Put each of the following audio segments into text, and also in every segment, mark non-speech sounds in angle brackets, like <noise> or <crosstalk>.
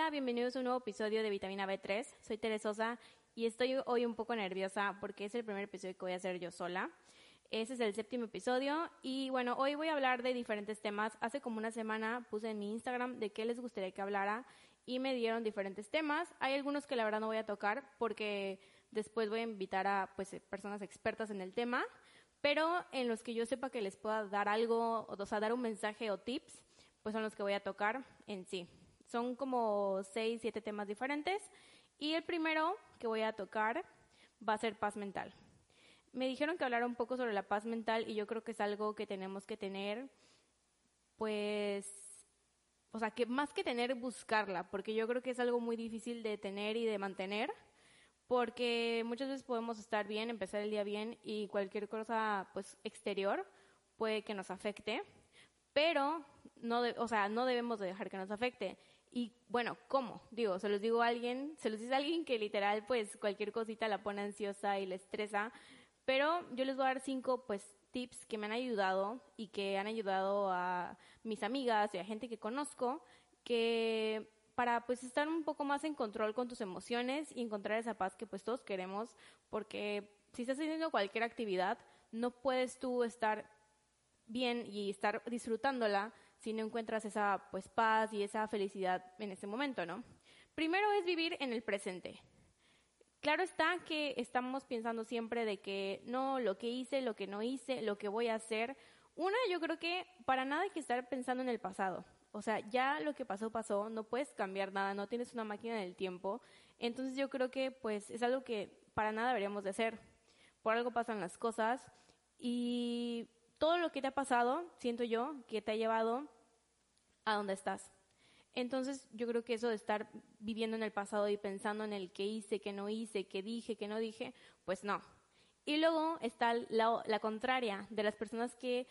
Hola, bienvenidos a un nuevo episodio de Vitamina B3. Soy Teresosa y estoy hoy un poco nerviosa porque es el primer episodio que voy a hacer yo sola. Ese es el séptimo episodio y bueno, hoy voy a hablar de diferentes temas. Hace como una semana puse en mi Instagram de qué les gustaría que hablara y me dieron diferentes temas. Hay algunos que la verdad no voy a tocar porque después voy a invitar a pues personas expertas en el tema, pero en los que yo sepa que les pueda dar algo, o sea, dar un mensaje o tips, pues son los que voy a tocar en sí. Son como seis, siete temas diferentes. Y el primero que voy a tocar va a ser paz mental. Me dijeron que hablara un poco sobre la paz mental y yo creo que es algo que tenemos que tener, pues, o sea, que más que tener, buscarla, porque yo creo que es algo muy difícil de tener y de mantener, porque muchas veces podemos estar bien, empezar el día bien y cualquier cosa, pues, exterior puede que nos afecte, pero no, o sea, no debemos de dejar que nos afecte. Y bueno, ¿cómo? Digo, se los digo a alguien, se los dice a alguien que literal pues cualquier cosita la pone ansiosa y le estresa, pero yo les voy a dar cinco pues tips que me han ayudado y que han ayudado a mis amigas y a gente que conozco que para pues estar un poco más en control con tus emociones y encontrar esa paz que pues todos queremos, porque si estás haciendo cualquier actividad, no puedes tú estar bien y estar disfrutándola si no encuentras esa pues paz y esa felicidad en ese momento, ¿no? Primero es vivir en el presente. Claro está que estamos pensando siempre de que no, lo que hice, lo que no hice, lo que voy a hacer. Una, yo creo que para nada hay que estar pensando en el pasado. O sea, ya lo que pasó, pasó, no puedes cambiar nada, no tienes una máquina del tiempo. Entonces yo creo que pues es algo que para nada deberíamos de hacer. Por algo pasan las cosas y todo lo que te ha pasado, siento yo, que te ha llevado a donde estás. Entonces yo creo que eso de estar viviendo en el pasado y pensando en el que hice, que no hice, que dije, que no dije, pues no. Y luego está la, la contraria de las personas que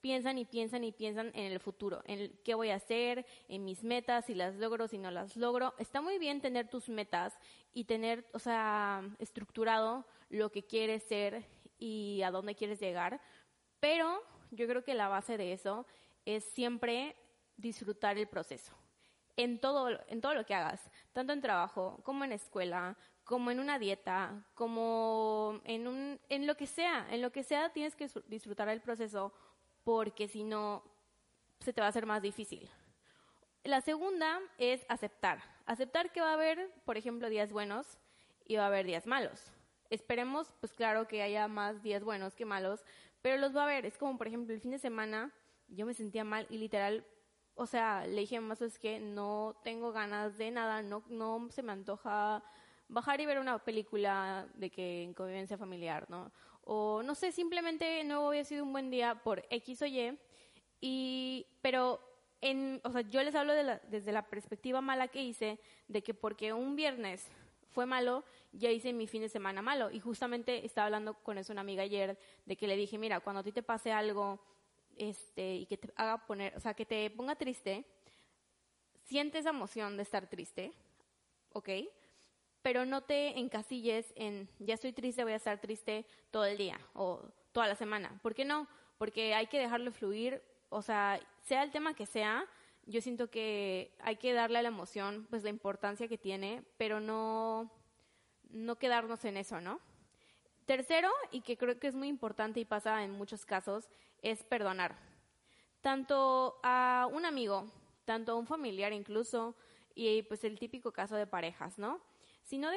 piensan y piensan y piensan en el futuro, en qué voy a hacer, en mis metas, si las logro, si no las logro. Está muy bien tener tus metas y tener, o sea, estructurado lo que quieres ser y a dónde quieres llegar, pero yo creo que la base de eso es siempre disfrutar el proceso. En todo, en todo lo que hagas, tanto en trabajo como en escuela, como en una dieta, como en, un, en lo que sea, en lo que sea tienes que disfrutar el proceso porque si no se te va a hacer más difícil. La segunda es aceptar. Aceptar que va a haber, por ejemplo, días buenos y va a haber días malos. Esperemos, pues claro, que haya más días buenos que malos, pero los va a ver. Es como, por ejemplo, el fin de semana yo me sentía mal y literal, o sea, le dije mamá, es que no tengo ganas de nada, no, no se me antoja bajar y ver una película de que en convivencia familiar, ¿no? O no sé, simplemente no había sido un buen día por X o Y, y, pero o sea, yo les hablo de desde la perspectiva mala que hice, de que porque un viernes fue malo, ya hice mi fin de semana malo. Y justamente estaba hablando con eso una amiga ayer, de que le dije, mira, cuando a ti te pase algo este, y que te haga poner, o sea, que te ponga triste, siente esa emoción de estar triste, ¿ok? Pero no te encasilles en, ya estoy triste, voy a estar triste todo el día o toda la semana. ¿Por qué no? Porque hay que dejarlo fluir, o sea, sea el tema que sea, yo siento que hay que darle a la emoción pues la importancia que tiene, pero no, no quedarnos en eso, ¿no? Tercero, y que creo que es muy importante y pasa en muchos casos, es perdonar. Tanto a un amigo, tanto a un familiar incluso, y pues el típico caso de parejas, ¿no? Si no,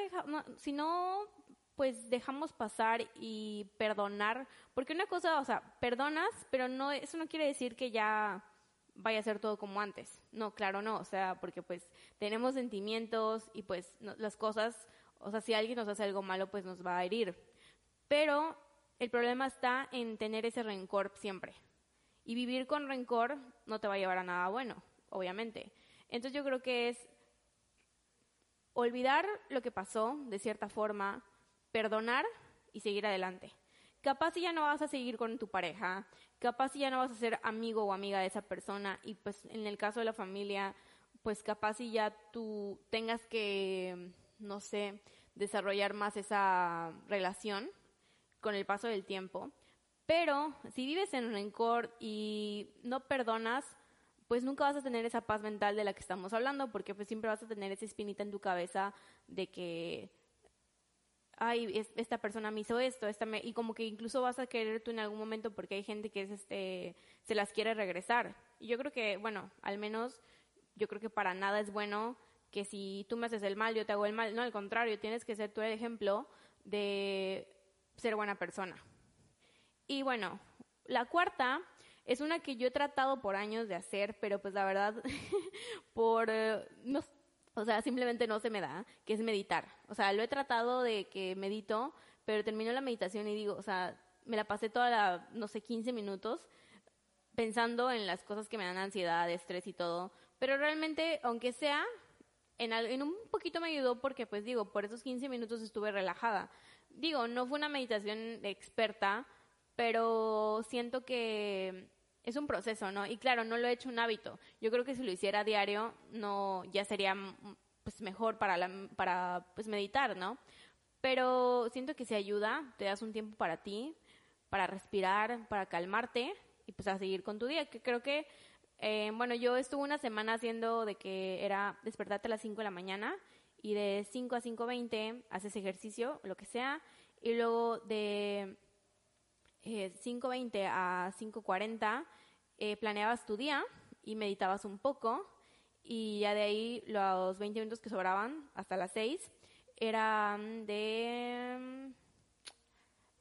si no pues dejamos pasar y perdonar, porque una cosa, o sea, perdonas, pero no, eso no quiere decir que ya vaya a ser todo como antes. No, claro, no, o sea, porque pues tenemos sentimientos y pues las cosas, o sea, si alguien nos hace algo malo, pues nos va a herir. Pero el problema está en tener ese rencor siempre. Y vivir con rencor no te va a llevar a nada bueno, obviamente. Entonces yo creo que es olvidar lo que pasó de cierta forma, perdonar y seguir adelante. Capaz si ya no vas a seguir con tu pareja, capaz si ya no vas a ser amigo o amiga de esa persona y pues en el caso de la familia, pues capaz si ya tú tengas que, no sé, desarrollar más esa relación con el paso del tiempo. Pero si vives en rencor y no perdonas, pues nunca vas a tener esa paz mental de la que estamos hablando, porque pues siempre vas a tener esa espinita en tu cabeza de que, ay, esta persona me hizo esto, esta me... y como que incluso vas a querer tú en algún momento porque hay gente que es este, se las quiere regresar. Y yo creo que, bueno, al menos yo creo que para nada es bueno que si tú me haces el mal, yo te hago el mal. No, al contrario, tienes que ser tú el ejemplo de ser buena persona. Y bueno, la cuarta es una que yo he tratado por años de hacer, pero pues la verdad, <laughs> por, eh, no, o sea, simplemente no se me da, que es meditar. O sea, lo he tratado de que medito, pero termino la meditación y digo, o sea, me la pasé toda la, no sé, 15 minutos pensando en las cosas que me dan ansiedad, estrés y todo. Pero realmente, aunque sea, en, un poquito me ayudó porque, pues digo, por esos 15 minutos estuve relajada. Digo, no fue una meditación experta, pero siento que es un proceso, ¿no? Y claro, no lo he hecho un hábito. Yo creo que si lo hiciera diario, no, ya sería pues mejor para, la, para pues meditar, ¿no? Pero siento que se ayuda, te das un tiempo para ti, para respirar, para calmarte y pues a seguir con tu día, que creo que, eh, bueno, yo estuve una semana haciendo de que era despertarte a las 5 de la mañana y de 5 a 5.20 haces ejercicio, lo que sea, y luego de 5.20 eh, a 5.40 eh, planeabas tu día y meditabas un poco y ya de ahí los 20 minutos que sobraban hasta las 6 eran de...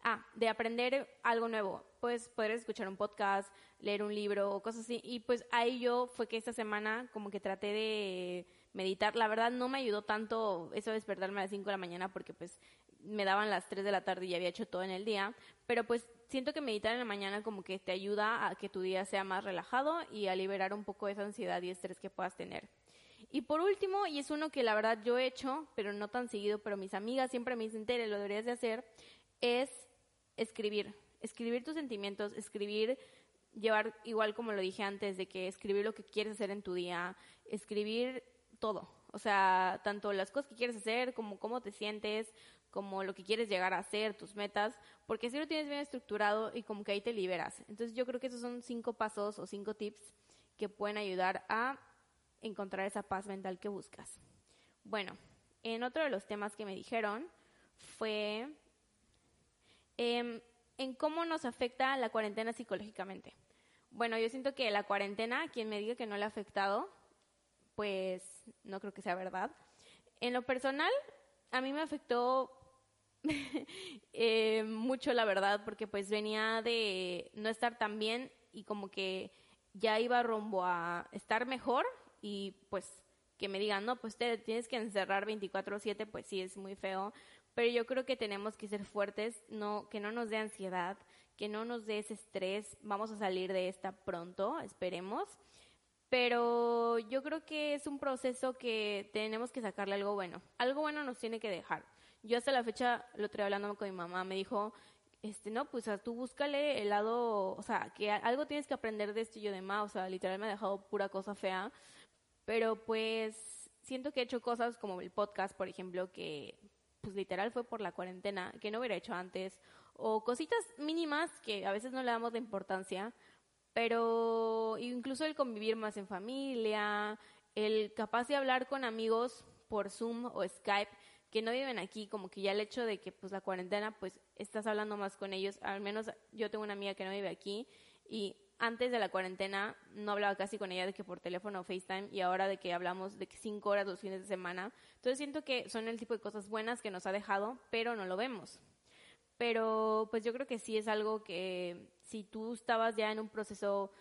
Ah, de aprender algo nuevo. Pues poder escuchar un podcast, leer un libro cosas así. Y pues ahí yo fue que esta semana como que traté de meditar. La verdad no me ayudó tanto eso de despertarme a las 5 de la mañana porque pues me daban las 3 de la tarde y ya había hecho todo en el día, pero pues siento que meditar en la mañana como que te ayuda a que tu día sea más relajado y a liberar un poco esa ansiedad y estrés que puedas tener. Y por último, y es uno que la verdad yo he hecho, pero no tan seguido, pero mis amigas siempre me dicen, Tere, lo deberías de hacer, es escribir. Escribir tus sentimientos, escribir, llevar, igual como lo dije antes, de que escribir lo que quieres hacer en tu día, escribir todo. O sea, tanto las cosas que quieres hacer como cómo te sientes, como lo que quieres llegar a hacer, tus metas, porque si lo tienes bien estructurado y como que ahí te liberas. Entonces yo creo que esos son cinco pasos o cinco tips que pueden ayudar a encontrar esa paz mental que buscas. Bueno, en otro de los temas que me dijeron fue em, en cómo nos afecta la cuarentena psicológicamente. Bueno, yo siento que la cuarentena, quien me diga que no le ha afectado, pues no creo que sea verdad. En lo personal, a mí me afectó <laughs> eh, mucho, la verdad, porque pues venía de no estar tan bien y como que ya iba rumbo a estar mejor y pues que me digan, no, pues te tienes que encerrar 24/7, pues sí, es muy feo, pero yo creo que tenemos que ser fuertes, no, que no nos dé ansiedad, que no nos dé ese estrés, vamos a salir de esta pronto, esperemos, pero yo creo que es un proceso que tenemos que sacarle algo bueno, algo bueno nos tiene que dejar. Yo hasta la fecha lo estoy hablando con mi mamá, me dijo, este, no, pues tú búscale el lado, o sea, que algo tienes que aprender de esto y yo de más, o sea, literal me ha dejado pura cosa fea, pero pues siento que he hecho cosas como el podcast, por ejemplo, que pues literal fue por la cuarentena, que no hubiera hecho antes, o cositas mínimas que a veces no le damos de importancia, pero incluso el convivir más en familia, el capaz de hablar con amigos por Zoom o Skype, que no viven aquí, como que ya el hecho de que pues la cuarentena, pues estás hablando más con ellos, al menos yo tengo una amiga que no vive aquí y antes de la cuarentena no hablaba casi con ella de que por teléfono o FaceTime y ahora de que hablamos de que cinco horas los fines de semana. Entonces siento que son el tipo de cosas buenas que nos ha dejado, pero no lo vemos. Pero pues yo creo que sí es algo que si tú estabas ya en un proceso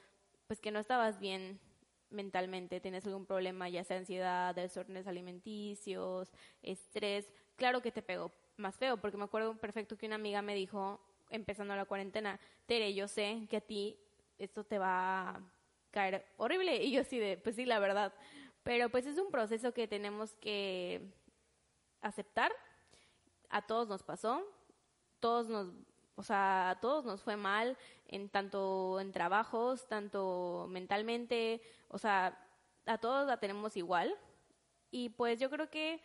pues que no estabas bien mentalmente, tienes algún problema, ya sea ansiedad, desórdenes alimenticios, estrés, claro que te pegó más feo, porque me acuerdo perfecto que una amiga me dijo, empezando la cuarentena, Tere, yo sé que a ti esto te va a caer horrible. Y yo sí de, pues sí, la verdad. Pero pues es un proceso que tenemos que aceptar. A todos nos pasó. Todos nos, o sea, a todos nos fue mal en tanto en trabajos, tanto mentalmente, o sea, a todos la tenemos igual. Y pues yo creo que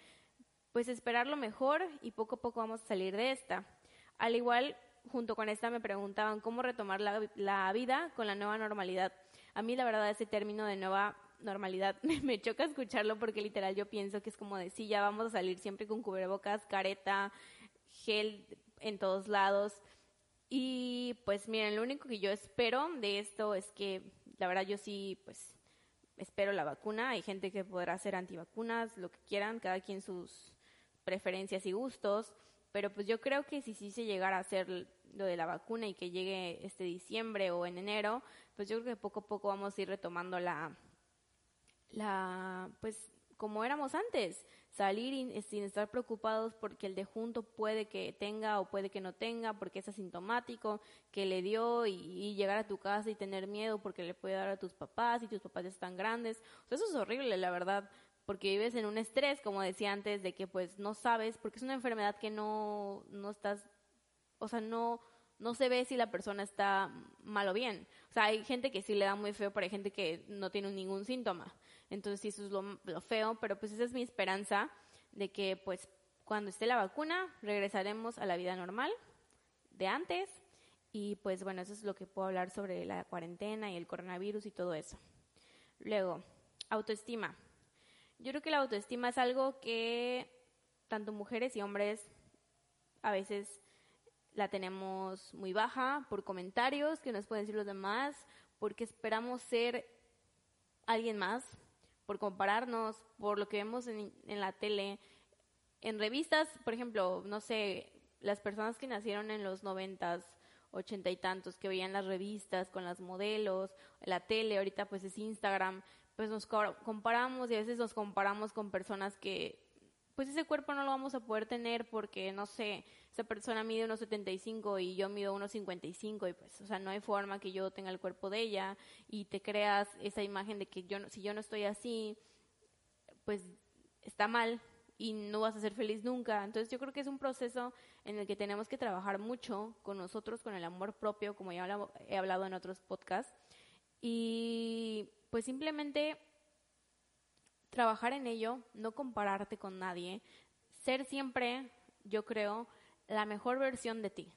pues esperar lo mejor y poco a poco vamos a salir de esta. Al igual, junto con esta me preguntaban cómo retomar la, la vida con la nueva normalidad. A mí la verdad ese término de nueva normalidad <laughs> me choca escucharlo porque literal yo pienso que es como de sí, ya vamos a salir siempre con cubrebocas, careta, gel en todos lados. Y pues miren, lo único que yo espero de esto es que la verdad yo sí pues espero la vacuna. Hay gente que podrá hacer antivacunas, lo que quieran, cada quien sus preferencias y gustos, pero pues yo creo que si sí se llegara a hacer lo de la vacuna y que llegue este diciembre o en enero, pues yo creo que poco a poco vamos a ir retomando la, la, pues como éramos antes, salir sin estar preocupados porque el de junto puede que tenga o puede que no tenga, porque es asintomático, que le dio y, llegar a tu casa y tener miedo porque le puede dar a tus papás y tus papás están grandes. Eso es horrible, la verdad, porque vives en un estrés, como decía antes, de que pues no sabes, porque es una enfermedad que no, no estás, o sea, no, no se ve si la persona está mal o bien. O sea, hay gente que sí le da muy feo, pero gente que no tiene ningún síntoma. Entonces, sí, eso es lo, feo, pero pues esa es mi esperanza de que pues cuando esté la vacuna regresaremos a la vida normal de antes y pues bueno, eso es lo que puedo hablar sobre la cuarentena y el coronavirus y todo eso. Luego, autoestima. Yo creo que la autoestima es algo que tanto mujeres y hombres a veces la tenemos muy baja por comentarios que nos pueden decir los demás, porque esperamos ser alguien más, por compararnos, por lo que vemos en, la tele, en revistas, por ejemplo, no sé, las personas que nacieron en los noventas, ochenta y tantos, que veían las revistas con las modelos, la tele, ahorita pues es Instagram, pues nos comparamos y a veces nos comparamos con personas que pues ese cuerpo no lo vamos a poder tener porque, no sé, esa persona mide unos 75 y yo mido unos 55 y pues, o sea, no hay forma que yo tenga el cuerpo de ella y te creas esa imagen de que yo, si yo no estoy así, pues está mal y no vas a ser feliz nunca. Entonces yo creo que es un proceso en el que tenemos que trabajar mucho con nosotros, con el amor propio, como ya he hablado en otros podcasts, y pues simplemente trabajar en ello, no compararte con nadie, ser siempre, yo creo, la mejor versión de ti.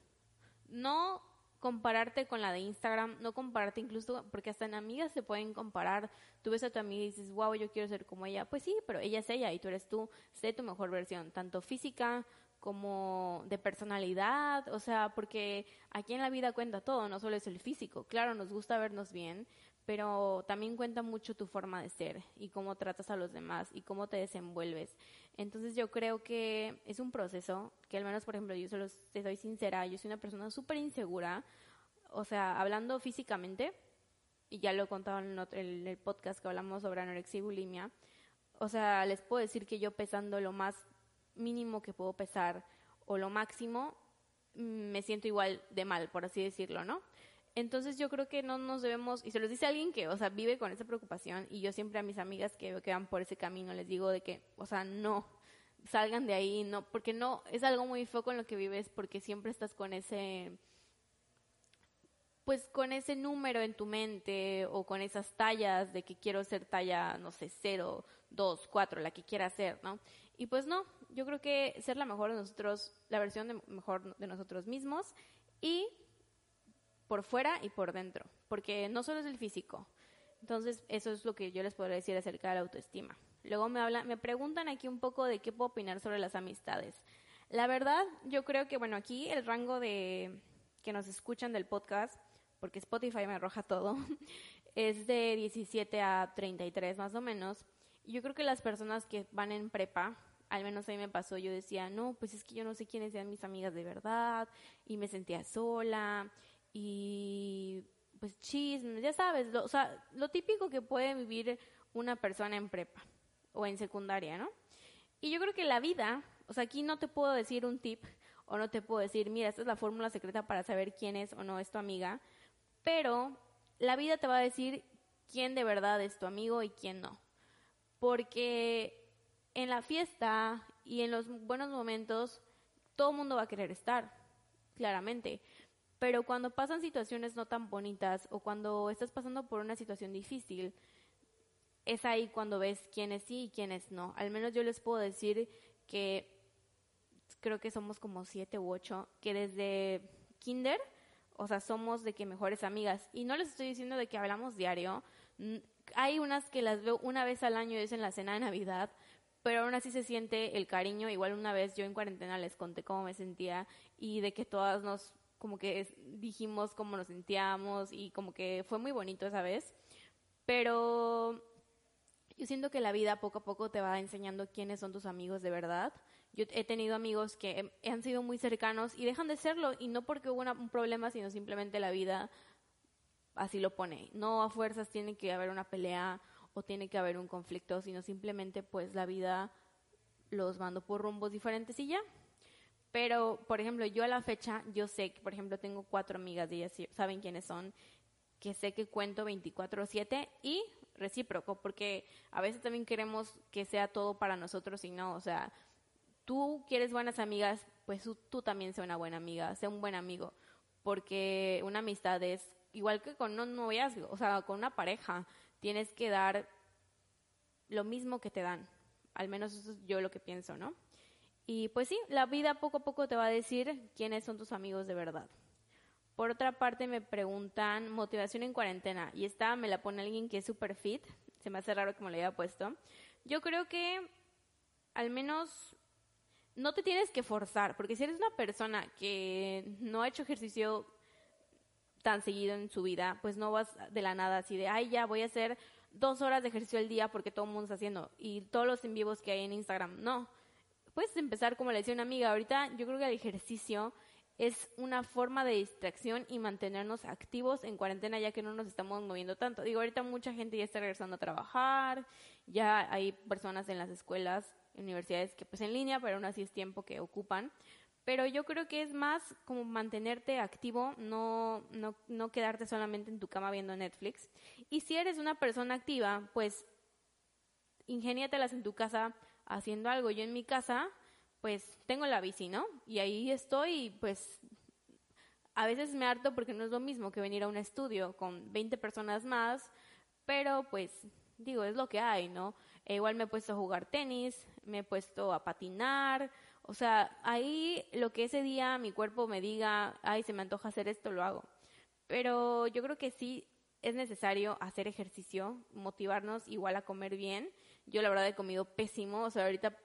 No compararte con la de Instagram, no compararte incluso, porque hasta en amigas se pueden comparar. Tú ves a tu amiga y dices, wow, yo quiero ser como ella. Pues sí, pero ella es ella y tú eres tú. Sé tu mejor versión, tanto física como de personalidad, o sea, porque aquí en la vida cuenta todo, no solo es el físico. Claro, nos gusta vernos bien, pero también cuenta mucho tu forma de ser y cómo tratas a los demás y cómo te desenvuelves. Entonces yo creo que es un proceso que al menos, por ejemplo, yo solo te soy sincera, yo soy una persona súper insegura, o sea, hablando físicamente, y ya lo he contado en el, podcast que hablamos sobre anorexia y bulimia, o sea, les puedo decir que yo pesando lo más mínimo que puedo pesar o lo máximo, mm, me siento igual de mal, por así decirlo, ¿no? Entonces yo creo que no nos debemos, y se los dice alguien que, o sea, vive con esa preocupación, y yo siempre a mis amigas que, van por ese camino les digo de que, o sea, no, salgan de ahí, no, porque no, es algo muy foco en lo que vives, porque siempre estás con ese, pues con ese número en tu mente, o con esas tallas de que quiero ser talla, no sé, cero, dos, cuatro, la que quiera ser, ¿no? Y pues no, yo creo que ser la mejor de nosotros, la versión mejor de nosotros mismos, y por fuera y por dentro, porque no solo es el físico. Entonces, eso es lo que yo les podría decir acerca de la autoestima. Luego me hablan, me preguntan aquí un poco de qué puedo opinar sobre las amistades. La verdad, yo creo que bueno, aquí el rango de que nos escuchan del podcast, porque Spotify me arroja todo, <laughs> es de 17 a 33 más o menos. Yo creo que las personas que van en prepa, al menos a mí me pasó, yo decía, no, pues es que yo no sé quiénes sean mis amigas de verdad, y me sentía sola, y pues chismes, ya sabes, lo, o sea, lo típico que puede vivir una persona en prepa o en secundaria, ¿no? Y yo creo que la vida, o sea, aquí no te puedo decir un tip o no te puedo decir, mira, esta es la fórmula secreta para saber quién es o no es tu amiga, pero la vida te va a decir quién de verdad es tu amigo y quién no. Porque en la fiesta y en los buenos momentos, todo el mundo va a querer estar, claramente. Pero cuando pasan situaciones no tan bonitas o cuando estás pasando por una situación difícil, es ahí cuando ves quiénes sí y quiénes no. Al menos yo les puedo decir que creo que somos como siete u ocho, que desde kinder, o sea, somos de que mejores amigas. Y no les estoy diciendo de que hablamos diario. Hay unas que las veo una vez al año, es en la cena de Navidad, pero aún así se siente el cariño. Igual una vez yo en cuarentena les conté cómo me sentía y de que todas nos como que dijimos cómo nos sentíamos y como que fue muy bonito esa vez. Pero yo siento que la vida poco a poco te va enseñando quiénes son tus amigos de verdad. Yo he tenido amigos que han sido muy cercanos y dejan de serlo y no porque hubo un problema, sino simplemente la vida así lo pone. No a fuerzas tiene que haber una pelea o tiene que haber un conflicto, sino simplemente pues la vida los mando por rumbos diferentes y ya. Pero, por ejemplo, yo a la fecha, yo sé que, por ejemplo, tengo cuatro amigas y ellas saben quiénes son, que sé que cuento 24/7 y recíproco, porque a veces también queremos que sea todo para nosotros y no, o sea, tú quieres buenas amigas, pues tú, también sea una buena amiga, sea un buen amigo, porque una amistad es igual que con un noviazgo, o sea, con una pareja, tienes que dar lo mismo que te dan, al menos eso es yo lo que pienso, ¿no? Y pues sí, la vida poco a poco te va a decir quiénes son tus amigos de verdad. Por otra parte, me preguntan motivación en cuarentena. Y esta me la pone alguien que es super fit. Se me hace raro que me lo haya puesto. Yo creo que al menos no te tienes que forzar. Porque si eres una persona que no ha hecho ejercicio tan seguido en su vida, pues no vas de la nada así de, ay, ya voy a hacer dos horas de ejercicio al día porque todo el mundo está haciendo. Y todos los en vivos que hay en Instagram. No. Puedes empezar como le decía una amiga. Ahorita yo creo que el ejercicio es una forma de distracción y mantenernos activos en cuarentena ya que no nos estamos moviendo tanto. Digo, ahorita mucha gente ya está regresando a trabajar, ya hay personas en las escuelas, universidades que pues en línea, pero aún así es tiempo que ocupan. Pero yo creo que es más como mantenerte activo, no, no, no quedarte solamente en tu cama viendo Netflix. Y si eres una persona activa, pues ingéniatelas en tu casa haciendo algo. Yo en mi casa, pues tengo la bici, ¿no? Y ahí estoy, pues a veces me harto porque no es lo mismo que venir a un estudio con 20 personas más, pero pues digo, es lo que hay, ¿no? E igual me he puesto a jugar tenis, me he puesto a patinar, o sea, ahí lo que ese día mi cuerpo me diga, ay, se me antoja hacer esto, lo hago. Pero yo creo que sí es necesario hacer ejercicio, motivarnos igual a comer bien. Yo la verdad he comido pésimo, o sea, ahorita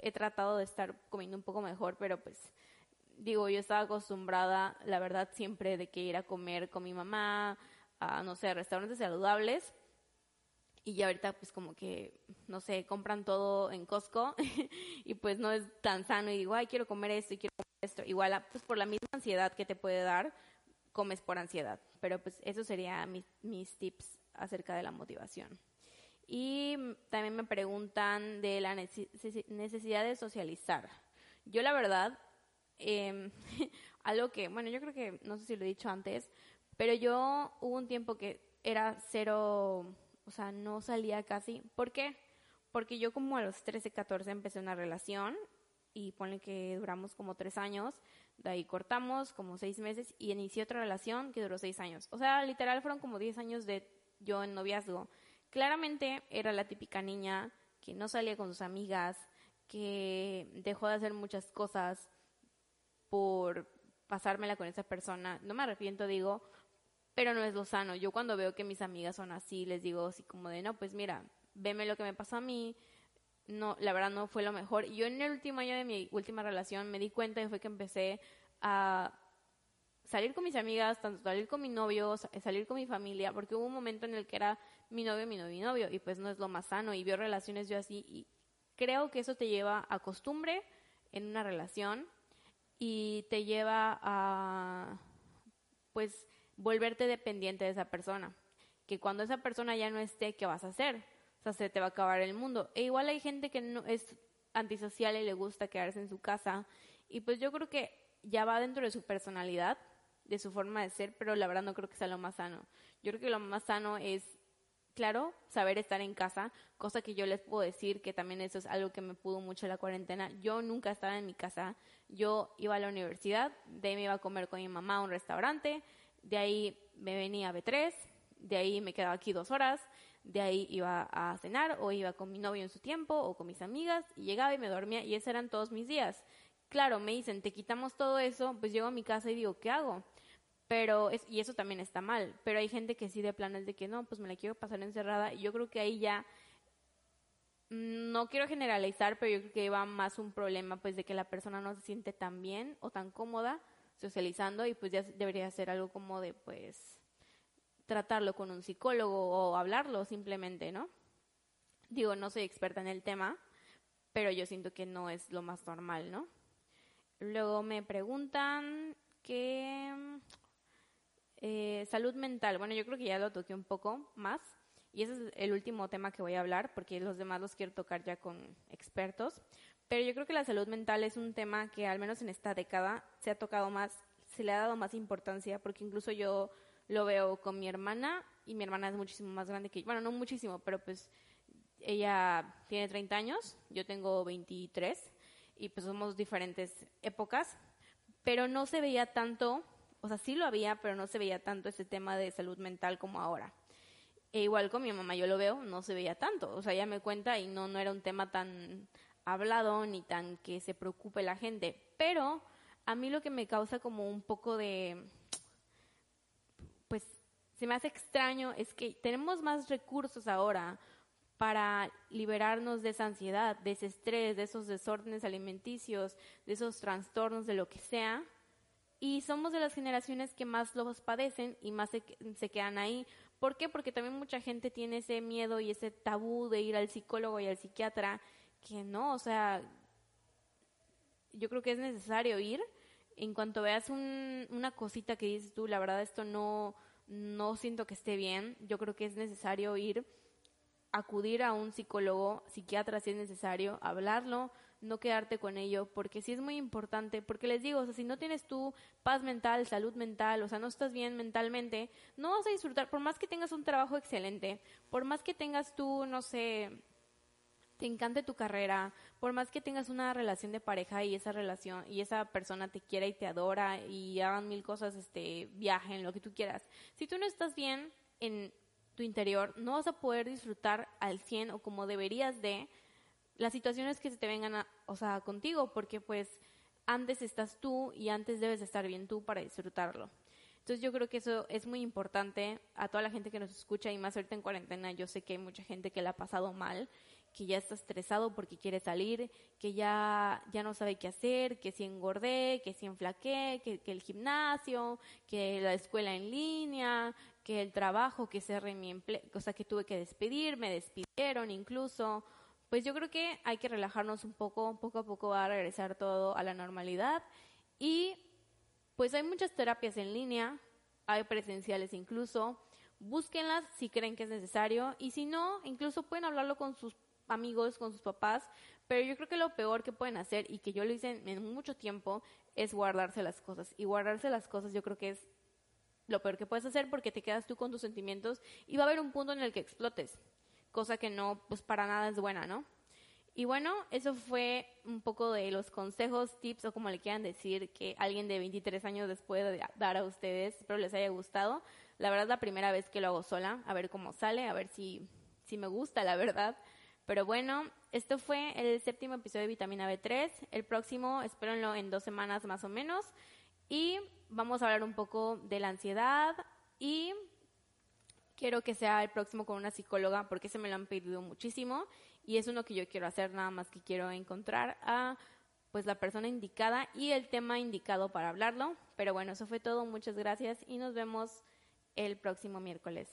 he tratado de estar comiendo un poco mejor, pero pues digo, yo estaba acostumbrada, la verdad, siempre de que ir a comer con mi mamá, a, no sé, restaurantes saludables. Y ya ahorita pues como que, no sé, compran todo en Costco <laughs> y pues no es tan sano y digo, ay, quiero comer esto y quiero comer esto. Igual, pues por la misma ansiedad que te puede dar, comes por ansiedad. Pero pues eso sería mis tips acerca de la motivación. Y también me preguntan de la necesidad de socializar. Yo la verdad, eh, <laughs> algo que, bueno, yo creo que, no sé si lo he dicho antes, pero yo hubo un tiempo que era cero, o sea, no salía casi. ¿Por qué? Porque yo como a los 13, 14 empecé una relación y pone que duramos como tres años, de ahí cortamos como seis meses y inicié otra relación que duró seis años. O sea, literal fueron como diez años de yo en noviazgo. Claramente era la típica niña que no salía con sus amigas, que dejó de hacer muchas cosas por pasármela con esa persona. No me arrepiento, digo, pero no es lo sano. Yo cuando veo que mis amigas son así, les digo así como de, no, pues mira, veme lo que me pasó a mí. No, la verdad no fue lo mejor. Yo en el último año de mi última relación me di cuenta y fue que empecé a salir con mis amigas, tanto salir con mi novio, salir con mi familia, porque hubo un momento en el que era mi novio, mi novio, mi novio, y pues no es lo más sano, y vio relaciones yo así, y creo que eso te lleva a costumbre en una relación, y te lleva a, pues, volverte dependiente de esa persona, que cuando esa persona ya no esté, ¿qué vas a hacer? O sea, se te va a acabar el mundo. E igual hay gente que no es antisocial y le gusta quedarse en su casa, y pues yo creo que ya va dentro de su personalidad, de su forma de ser, pero la verdad no creo que sea lo más sano. Yo creo que lo más sano es claro, saber estar en casa, cosa que yo les puedo decir que también eso es algo que me pudo mucho la cuarentena. Yo nunca estaba en mi casa, yo iba a la universidad, de ahí me iba a comer con mi mamá a un restaurante, de ahí me venía a B3, de ahí me quedaba aquí dos horas, de ahí iba a cenar o iba con mi novio en su tiempo o con mis amigas y llegaba y me dormía y esos eran todos mis días. Claro, me dicen, te quitamos todo eso, pues llego a mi casa y digo, ¿qué hago? Pero, es, y eso también está mal, pero hay gente que sí de planes de que no, pues me la quiero pasar encerrada y yo creo que ahí ya, mm, no quiero generalizar, pero yo creo que va más un problema pues de que la persona no se siente tan bien o tan cómoda socializando y pues ya debería ser algo como de pues tratarlo con un psicólogo o hablarlo simplemente, ¿no? Digo, no soy experta en el tema, pero yo siento que no es lo más normal, ¿no? Luego me preguntan que eh, salud mental. Bueno, yo creo que ya lo toqué un poco más. Y ese es el último tema que voy a hablar, porque los demás los quiero tocar ya con expertos. Pero yo creo que la salud mental es un tema que al menos en esta década se ha tocado más, se le ha dado más importancia, porque incluso yo lo veo con mi hermana, y mi hermana es muchísimo más grande que yo. Bueno, no muchísimo, pero pues ella tiene 30 años, yo tengo 23, y pues somos diferentes épocas, pero no se veía tanto o sea, sí lo había, pero no se veía tanto ese tema de salud mental como ahora. E igual con mi mamá yo lo veo, no se veía tanto. O sea, ella me cuenta y no, no era un tema tan hablado ni tan que se preocupe la gente. Pero a mí lo que me causa como un poco de, pues, se me hace extraño es que tenemos más recursos ahora para liberarnos de esa ansiedad, de ese estrés, de esos desórdenes alimenticios, de esos trastornos, de lo que sea, y somos de las generaciones que más los padecen y más se, se, quedan ahí. ¿Por qué? Porque también mucha gente tiene ese miedo y ese tabú de ir al psicólogo y al psiquiatra, que no, o sea, yo creo que es necesario ir. En cuanto veas un, una cosita que dices tú, la verdad esto no, no siento que esté bien, yo creo que es necesario ir, acudir a un psicólogo, psiquiatra si es necesario, hablarlo, no quedarte con ello, porque sí es muy importante, porque les digo, o sea, si no tienes tú paz mental, salud mental, o sea, no estás bien mentalmente, no vas a disfrutar, por más que tengas un trabajo excelente, por más que tengas tú, no sé, te encante tu carrera, por más que tengas una relación de pareja y esa relación y esa persona te quiera y te adora y hagan mil cosas, este, viajen, lo que tú quieras. Si tú no estás bien en tu interior, no vas a poder disfrutar al 100 o como deberías de las situaciones que se te vengan a, o sea, contigo, porque pues antes estás tú y antes debes estar bien tú para disfrutarlo. Entonces yo creo que eso es muy importante a toda la gente que nos escucha y más ahorita en cuarentena yo sé que hay mucha gente que la ha pasado mal, que ya está estresado porque quiere salir, que ya, ya no sabe qué hacer, que si engordé, que si enflaqué, que, que el gimnasio, que la escuela en línea, que el trabajo, que cerré mi empleo, o sea que tuve que despedir, me despidieron incluso, pues yo creo que hay que relajarnos un poco, poco a poco va a regresar todo a la normalidad. Y pues hay muchas terapias en línea, hay presenciales incluso, búsquenlas si creen que es necesario y si no, incluso pueden hablarlo con sus amigos, con sus papás, pero yo creo que lo peor que pueden hacer y que yo lo hice en mucho tiempo es guardarse las cosas. Y guardarse las cosas yo creo que es lo peor que puedes hacer porque te quedas tú con tus sentimientos y va a haber un punto en el que explotes cosa que no, pues para nada es buena, ¿no? Y bueno, eso fue un poco de los consejos, tips o como le quieran decir que alguien de 23 años les puede dar a ustedes. Espero les haya gustado. La verdad es la primera vez que lo hago sola, a ver cómo sale, a ver si, si me gusta, la verdad. Pero bueno, esto fue el séptimo episodio de Vitamina B3. El próximo, espérenlo en dos semanas más o menos. Y vamos a hablar un poco de la ansiedad y quiero que sea el próximo con una psicóloga porque se me lo han pedido muchísimo y es uno que yo quiero hacer, nada más que quiero encontrar a pues la persona indicada y el tema indicado para hablarlo. Pero bueno, eso fue todo, muchas gracias y nos vemos el próximo miércoles.